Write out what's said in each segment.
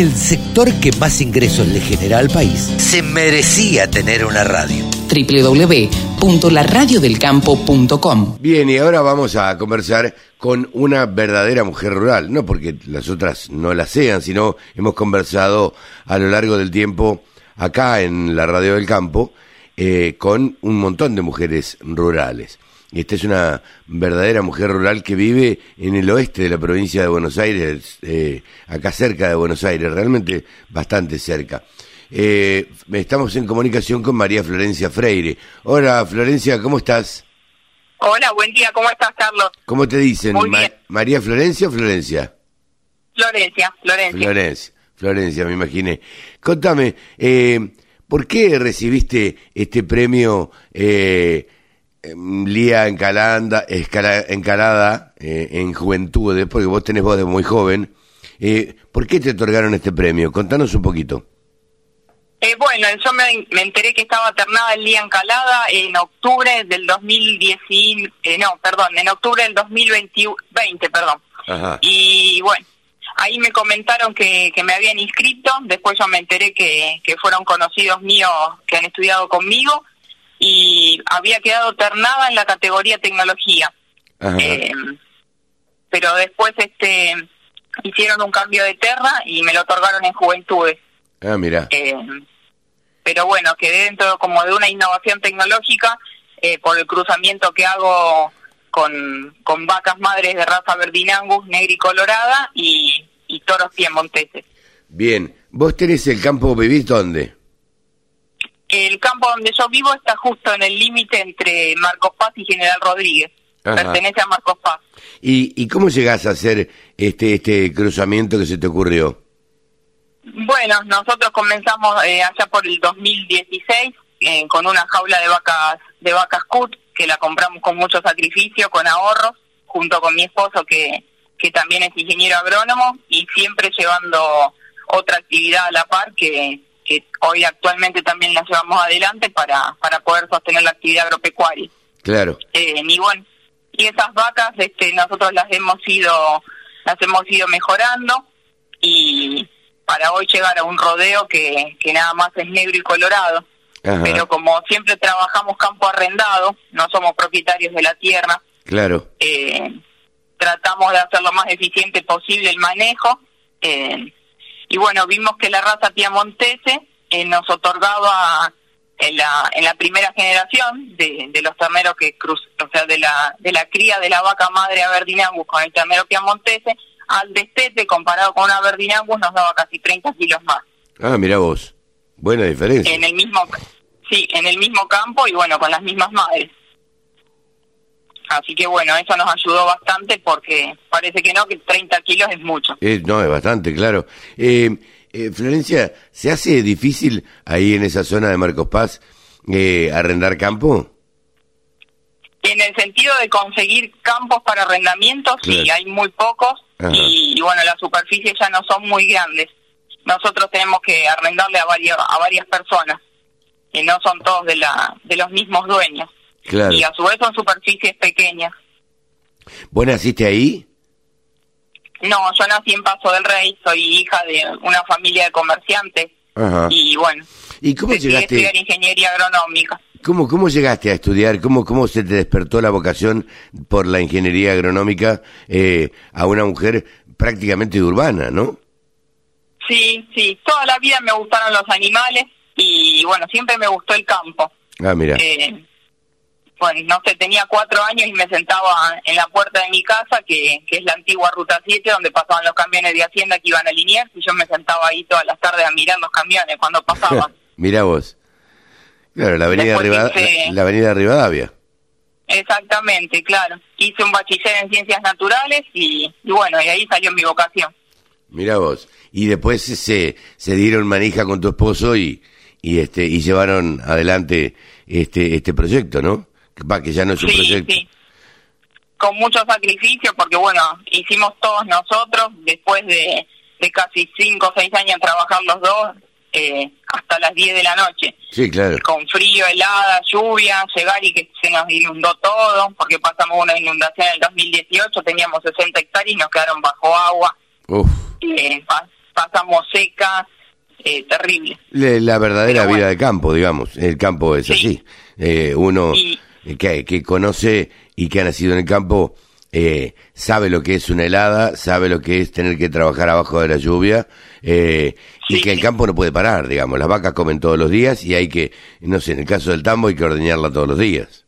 el sector que más ingresos le genera al país se merecía tener una radio. www.laradiodelcampo.com Bien, y ahora vamos a conversar con una verdadera mujer rural, no porque las otras no la sean, sino hemos conversado a lo largo del tiempo acá en la Radio del Campo eh, con un montón de mujeres rurales. Y esta es una verdadera mujer rural que vive en el oeste de la provincia de Buenos Aires, eh, acá cerca de Buenos Aires, realmente bastante cerca. Eh, estamos en comunicación con María Florencia Freire. Hola Florencia, ¿cómo estás? Hola, buen día, ¿cómo estás, Carlos? ¿Cómo te dicen? Muy bien. ¿María Florencia o Florencia? Florencia, Florencia. Florencia, Florencia, me imaginé. Contame, eh, ¿por qué recibiste este premio eh, em, Lía Encalanda, escala- Encalada eh, en Juventudes? Porque vos tenés voz de muy joven. Eh, ¿Por qué te otorgaron este premio? Contanos un poquito. Eh, bueno, yo me, me enteré que estaba ternada el día Encalada en octubre del 2010, eh, no, perdón, en octubre del 2020, 20, perdón. Ajá. Y bueno, ahí me comentaron que, que me habían inscrito, después yo me enteré que, que fueron conocidos míos que han estudiado conmigo y había quedado ternada en la categoría tecnología. Eh, pero después este hicieron un cambio de terna y me lo otorgaron en juventudes. Ah, mira. Eh, pero bueno, quedé dentro como de una innovación tecnológica eh, por el cruzamiento que hago con, con vacas madres de raza Verdinangus, negra y colorada y toros piemonteses. Bien. ¿Vos tenés el campo, vivís dónde? El campo donde yo vivo está justo en el límite entre Marcos Paz y General Rodríguez. Ajá. Pertenece a Marcos Paz. ¿Y, ¿Y cómo llegás a hacer este, este cruzamiento que se te ocurrió? Bueno, nosotros comenzamos eh, allá por el 2016 eh, con una jaula de vacas de vacas cut que la compramos con mucho sacrificio, con ahorros, junto con mi esposo que que también es ingeniero agrónomo y siempre llevando otra actividad a la par que, que hoy actualmente también la llevamos adelante para para poder sostener la actividad agropecuaria. Claro. Eh, y bueno, y esas vacas este, nosotros las hemos ido las hemos ido mejorando y para hoy llegar a un rodeo que, que nada más es negro y colorado. Ajá. Pero como siempre trabajamos campo arrendado, no somos propietarios de la tierra, Claro. eh, tratamos de hacer lo más eficiente posible el manejo. eh, y bueno, vimos que la raza piamontese eh, nos otorgaba en la, en la primera generación de, de los terneros que cruz, o sea, de la, de la cría de la vaca madre Aberdinangus con el ternero piamontese, al destete comparado con una Aberdinangus nos daba casi 30 kilos más. Ah, mira vos. Buena diferencia. En el mismo, sí, en el mismo campo y bueno, con las mismas madres. Así que bueno, eso nos ayudó bastante porque parece que no, que 30 kilos es mucho. Eh, no, es bastante, claro. Eh, eh, Florencia, ¿se hace difícil ahí en esa zona de Marcos Paz eh, arrendar campo? En el sentido de conseguir campos para arrendamientos, sí, Claro. hay muy pocos y, y bueno, las superficies ya no son muy grandes. Nosotros tenemos que arrendarle a varias, a varias personas y no son todos de, la, de los mismos dueños. Claro. Y a su vez son superficies pequeñas. ¿Vos naciste ahí? No, yo nací en Paso del Rey, soy hija de una familia de comerciantes Ajá. y bueno, ¿Y cómo decidí estudiar llegaste? ingeniería agronómica. ¿Cómo, ¿Cómo llegaste a estudiar? ¿Cómo, ¿Cómo se te despertó la vocación por la ingeniería agronómica eh, a una mujer prácticamente urbana, no? Sí, sí, toda la vida me gustaron los animales y bueno, siempre me gustó el campo. Ah, mira. Eh, bueno, no sé, tenía cuatro años y me sentaba en la puerta de mi casa, que, que es la antigua Ruta 7, donde pasaban los camiones de Hacienda que iban a Liniers, y yo me sentaba ahí todas las tardes a mirar los camiones cuando pasaban. Mira vos. Claro, la avenida, hice- la avenida Rivadavia. Exactamente, claro. Hice un bachiller en ciencias naturales y, y bueno, y ahí salió mi vocación. Mira vos. Y después se, se dieron manija con tu esposo y, y este y llevaron adelante este este proyecto, ¿no? Pa, que ya no es un Sí, proyecto. sí. Con mucho sacrificio, porque bueno, hicimos todos nosotros, después de, de casi cinco o seis años trabajar los dos, eh, hasta las 10 de la noche. Sí, claro. Con frío, helada, lluvia, llegar y que se nos inundó todo, porque pasamos una inundación en el 2018, teníamos 60 hectáreas y nos quedaron bajo agua. Uf, Eh, pa- pasamos seca, eh, terrible. Le- La verdadera vida de campo, digamos. El campo es Sí. así. Eh, uno Y- que, que conoce y que ha nacido en el campo eh, sabe lo que es una helada, sabe lo que es tener que trabajar abajo de la lluvia eh, y que el campo no puede parar, digamos. Las vacas comen todos los días y hay que, no sé, en el caso del tambo hay que ordeñarla todos los días.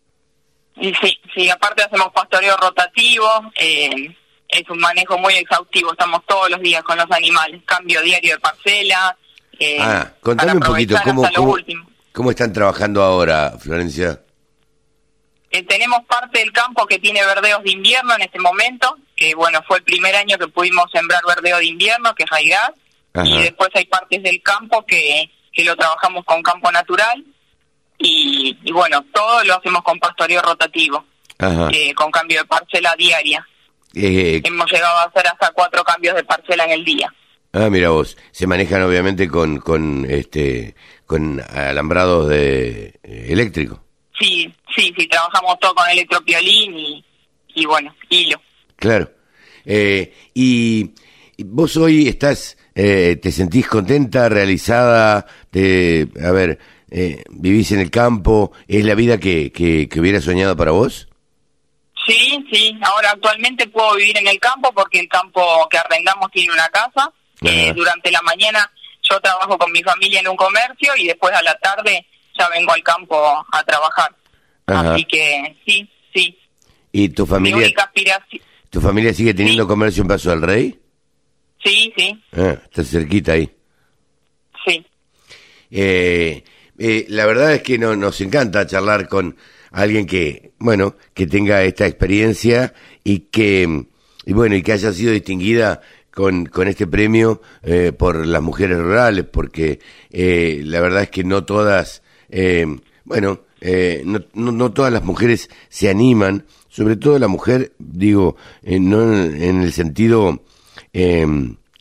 Y sí, sí, aparte hacemos pastoreo rotativo, eh, es un manejo muy exhaustivo, estamos todos los días con los animales, cambio diario de parcela. Eh, ah, contame un poquito cómo, cómo están trabajando ahora, Florencia. Eh, tenemos parte del campo que tiene verdeos de invierno en este momento, que bueno, fue el primer año que pudimos sembrar verdeo de invierno, que es Ajá. y después hay partes del campo que, que lo trabajamos con campo natural, y, y bueno, todo lo hacemos con pastoreo rotativo, eh, con cambio de parcela diaria. Eh, Hemos llegado a hacer hasta cuatro cambios de parcela en el día. Ah, mira vos, se manejan obviamente con con este con alambrados de eh, eléctrico. Sí, sí, sí, trabajamos todo con electropiolín y, y bueno, hilo. Claro. Eh, y, vos hoy estás eh, te sentís contenta, realizada, te, a ver, eh, vivís en el campo, es la vida que que, que hubiera soñado para vos. Sí, sí, ahora actualmente puedo vivir en el campo porque el campo que arrendamos tiene una casa. Eh, durante la mañana yo trabajo con mi familia en un comercio y después a la tarde ya vengo al campo a trabajar. Ajá. Así que sí, sí. Y tu Mi familia única aspiración. tu familia sigue teniendo Sí. comercio en Paso del Rey. Sí, sí, Ah, está cerquita ahí. sí. Eh, eh, la verdad es que no, nos encanta charlar con alguien que, bueno, que tenga esta experiencia y que, y bueno, y que haya sido distinguida con, con este premio eh, por las mujeres rurales, porque eh, la verdad es que no todas, eh, bueno, eh, no, no, no todas las mujeres se animan, sobre todo la mujer, digo, eh, no en, en el sentido eh,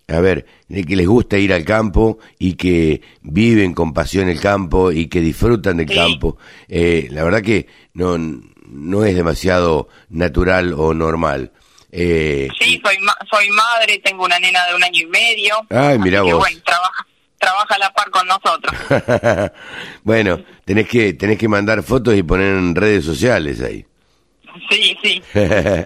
a ver, de que les gusta ir al campo y que viven con pasión el campo y que disfrutan del Sí. campo. Eh, la verdad que no, no es demasiado natural o normal. Eh, Sí, soy ma- soy madre, tengo una nena de un año y medio. Ay, así mirá que, vos. bueno, trabaja, trabaja a la par con nosotros. bueno, tenés que, tenés que mandar fotos y poner en redes sociales ahí. Sí, sí. eh,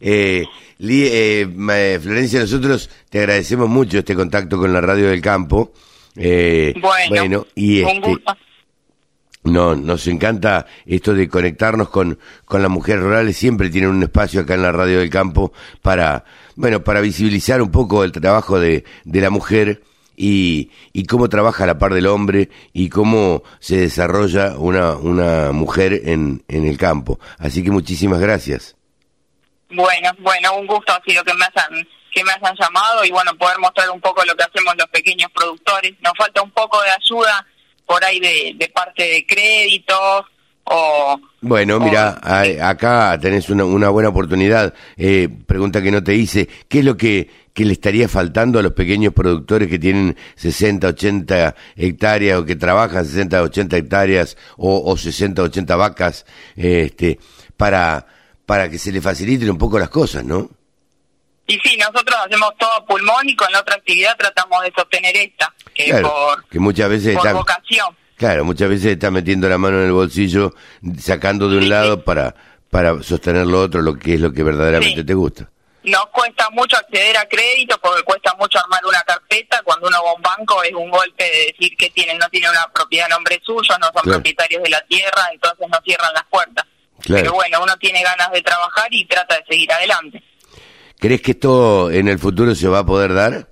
eh, eh, Florencia, nosotros te agradecemos mucho este contacto con la radio del campo. Eh, Bueno, y un este, gusto. No, nos encanta esto de conectarnos con, con las mujeres rurales. Siempre tienen un espacio acá en la radio del campo para, bueno, para visibilizar un poco el trabajo de, de la mujer y, y cómo trabaja la par del hombre y cómo se desarrolla una, una mujer en, en el campo. Así que muchísimas gracias. Bueno, bueno, un gusto ha sido que me hayan que me hayan llamado y bueno, poder mostrar un poco lo que hacemos los pequeños productores. Nos falta un poco de ayuda por ahí de, de parte de créditos o... Bueno, o- mira, a- acá tenés una, una buena oportunidad. Eh, pregunta que no te hice, ¿qué es lo que, que le estaría faltando a los pequeños productores que tienen 60, 80 hectáreas o que trabajan 60, 80 hectáreas o, o 60, 80 vacas, este, para, para que se le faciliten un poco las cosas, ¿no? Y sí, nosotros hacemos todo a pulmón y con la otra actividad tratamos de sostener esta, que Claro, por, que muchas veces por vocación. claro, muchas veces está metiendo la mano en el bolsillo, sacando de un Sí, lado sí. para, para sostener lo otro, lo que es lo que verdaderamente Sí. te gusta. Nos cuesta mucho acceder a crédito porque cuesta mucho armar una carpeta. Cuando uno va a un banco es un golpe de decir que tienen, no tienen una propiedad a nombre suyo, no son Claro. propietarios de la tierra, entonces no cierran las puertas. Claro. Pero bueno, uno tiene ganas de trabajar y trata de seguir adelante. ¿Crees que esto en el futuro se va a poder dar?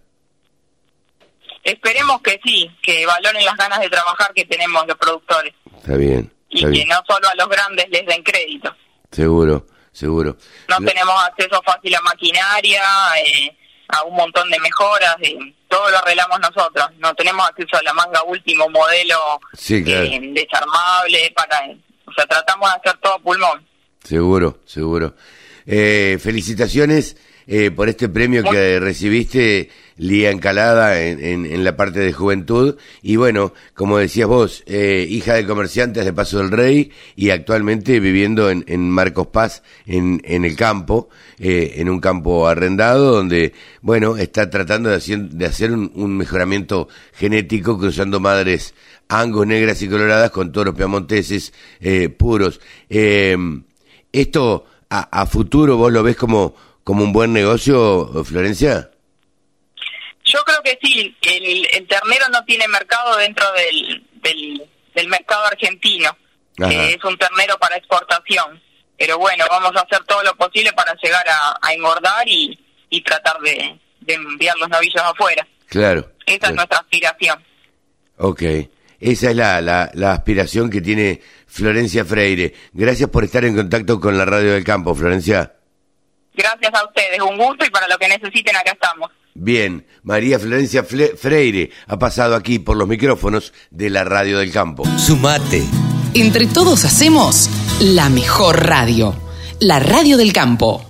Esperemos que sí, que valoren las ganas de trabajar que tenemos los productores Está bien, y que no solo a los grandes les den crédito. Seguro, seguro. No tenemos acceso fácil a maquinaria, eh, a un montón de mejoras, eh, todo lo arreglamos nosotros. No tenemos acceso a la manga último modelo Sí, claro. eh, desarmable, para, o sea, tratamos de hacer todo a pulmón. Seguro, seguro. Eh, felicitaciones eh, por este premio Muy- que recibiste Lía Encalada en, en, en, la parte de juventud. Y bueno, como decías vos, eh, hija de comerciantes de Paso del Rey y actualmente viviendo en, en Marcos Paz, en, el campo, eh, en un campo arrendado, donde, bueno, está tratando de hacer, de hacer un, un mejoramiento genético cruzando madres angos negras y coloradas con toros piamonteses eh, puros. Eh, ¿Esto a, a futuro vos lo ves como, como un buen negocio, Florencia? Yo creo que sí, el, el ternero no tiene mercado dentro del, del, del mercado argentino, eh, es un ternero para exportación, pero bueno, vamos a hacer todo lo posible para llegar a, a engordar y, y tratar de, de, enviar los novillos afuera. Claro. Esa claro. es nuestra aspiración. Ok, esa es la, la, la aspiración que tiene Florencia Freire. Gracias por estar en contacto con la Radio del Campo, Florencia. Gracias a ustedes, un gusto y para lo que necesiten acá estamos. Bien, María Florencia Fle Freire ha pasado aquí por los micrófonos de la Radio del Campo. Sumate. Entre todos hacemos la mejor radio, la Radio del Campo.